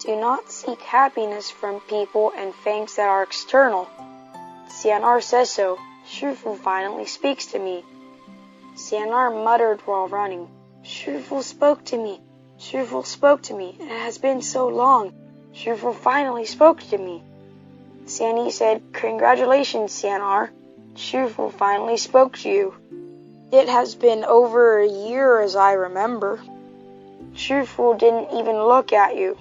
Do not seek happiness from people and things that are external. Xianar says so. Shifu finally speaks to me. Xianar muttered while running. Shifu spoke to me. Shifu spoke to me. It has been so long. Shifu finally spoke to me. Xianyi said, Congratulations, Xianar. Shifu finally spoke to you. It has been over a year as I remember. Shifu didn't even look at you.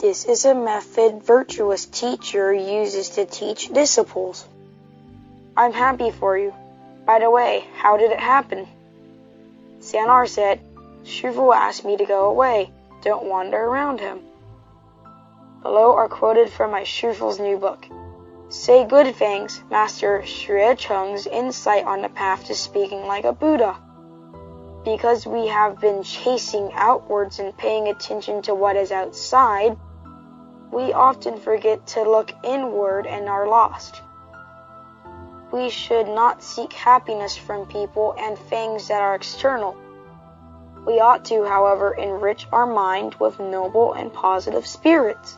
This is a method virtuous teacher uses to teach disciples. I'm happy for you. By the way, how did it happen? Xianar said, Shifu asked me to go away. Don't wander around him. Below are quoted from my Shifu's new book. Say good things, Master Xue Cheng's insight on the path to speaking like a Buddha. Because we have been chasing outwards and paying attention to what is outside, we often forget to look inward and are lost. We should not seek happiness from people and things that are external. We ought to, however, enrich our mind with noble and positive spirits.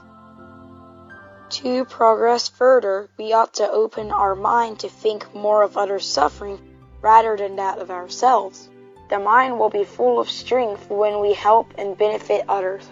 To progress further, we ought to open our mind to think more of others' suffering rather than that of ourselves. The mind will be full of strength when we help and benefit others.